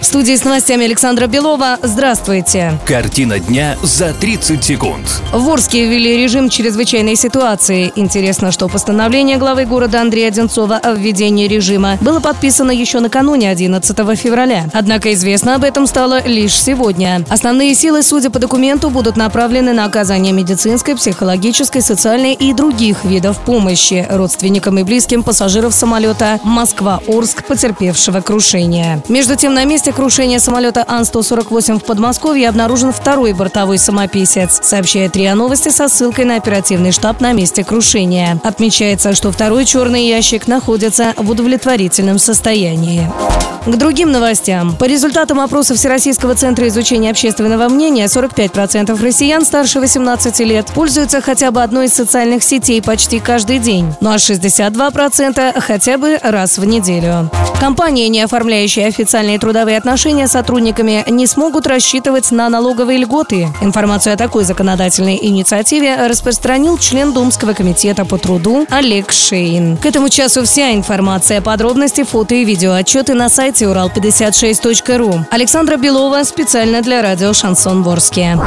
В студии с новостями Александра Белова. Здравствуйте. Картина дня за 30 секунд. В Орске ввели режим чрезвычайной ситуации. Интересно, что постановление главы города Андрея Одинцова о введении режима было подписано еще накануне 11 февраля. Однако известно об этом стало лишь сегодня. Основные силы, судя по документу, будут направлены на оказание медицинской, психологической, социальной и других видов помощи родственникам и близким пассажиров самолета Москва-Орск, потерпевшего крушение. Между тем, на месте крушения самолета Ан-148 в Подмосковье обнаружен второй бортовой самописец, сообщает РИА Новости со ссылкой на оперативный штаб на месте крушения. Отмечается, что второй черный ящик находится в удовлетворительном состоянии. К другим новостям. По результатам опроса Всероссийского центра изучения общественного мнения, 45% россиян старше 18 лет пользуются хотя бы одной из социальных сетей почти каждый день, ну а 62% хотя бы раз в неделю. Компании, не оформляющие официальные трудовые отношения с сотрудниками, не смогут рассчитывать на налоговые льготы. Информацию о такой законодательной инициативе распространил член Думского комитета по труду Олег Шейн. К этому часу вся информация, подробности, фото и видеоотчеты на сайте урал56.ру. Александра Белова специально для радио «Шансон Ворске».